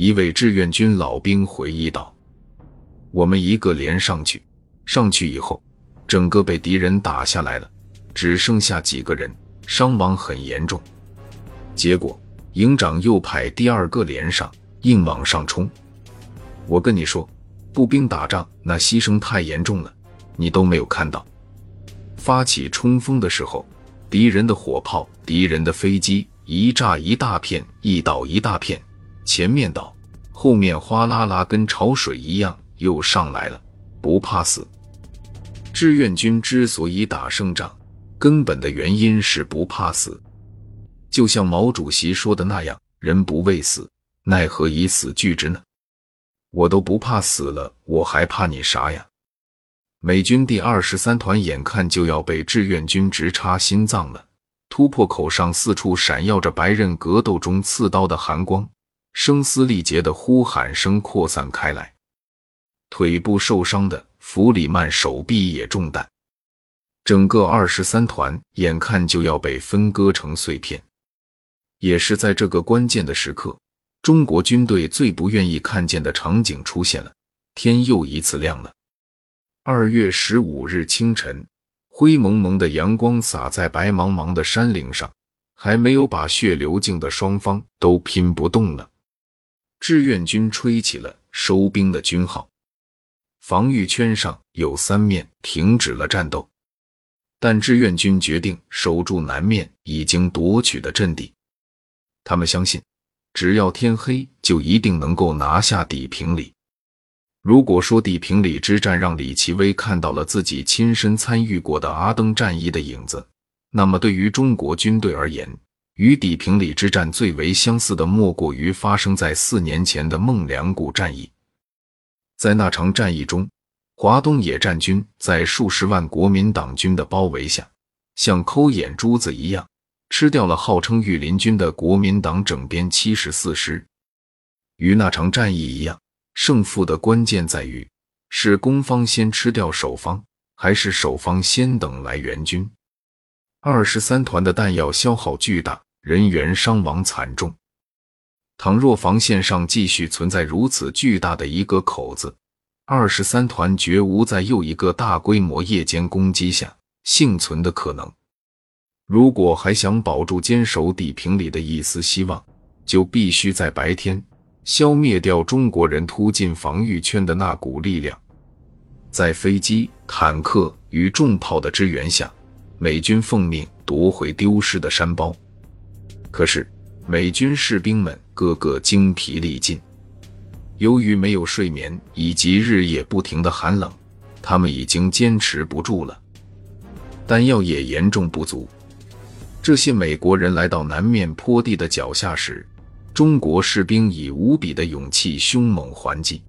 一位志愿军老兵回忆道：“我们一个连上去，上去以后，整个被敌人打下来了，只剩下几个人，伤亡很严重。结果营长又派第二个连上，硬往上冲。我跟你说，步兵打仗那牺牲太严重了，你都没有看到。发起冲锋的时候，敌人的火炮、敌人的飞机。”一炸一大片，一倒一大片，前面倒，后面哗啦啦，跟潮水一样又上来了，不怕死。志愿军之所以打胜仗，根本的原因是不怕死。就像毛主席说的那样：“人不畏死，奈何以死惧之呢？”我都不怕死了，我还怕你啥呀？美军第二十三团眼看就要被志愿军直插心脏了。突破口上四处闪耀着白刃格斗中刺刀的寒光，声嘶力竭的呼喊声扩散开来。腿部受伤的弗里曼手臂也中弹，整个二十三团眼看就要被分割成碎片。也是在这个关键的时刻，中国军队最不愿意看见的场景出现了，天又一次亮了。二月十五日清晨。灰蒙蒙的阳光洒在白茫茫的山岭上，还没有把血流尽的双方都拼不动了。志愿军吹起了收兵的军号，防御圈上有三面停止了战斗，但志愿军决定守住南面已经夺取的阵地。他们相信，只要天黑，就一定能够拿下地平里。如果说地平里之战让李奇微看到了自己亲身参与过的阿登战役的影子，那么对于中国军队而言，与底平里之战最为相似的莫过于发生在四年前的孟良崮战役。在那场战役中，华东野战军在数十万国民党军的包围下，像抠眼珠子一样吃掉了号称御林军的国民党整编七十四师。与那场战役一样。胜负的关键在于，是攻方先吃掉守方，还是守方先等来援军。二十三团的弹药消耗巨大，人员伤亡惨重。倘若防线上继续存在如此巨大的一个口子，二十三团绝无在又一个大规模夜间攻击下幸存的可能。如果还想保住坚守地平里的一丝希望，就必须在白天。消灭掉中国人突进防御圈的那股力量，在飞机、坦克与重炮的支援下，美军奉命夺回丢失的山包。可是，美军士兵们个个精疲力尽，由于没有睡眠以及日夜不停的寒冷，他们已经坚持不住了，弹药也严重不足。这些美国人来到南面坡地的脚下时。中国士兵以无比的勇气凶猛还击。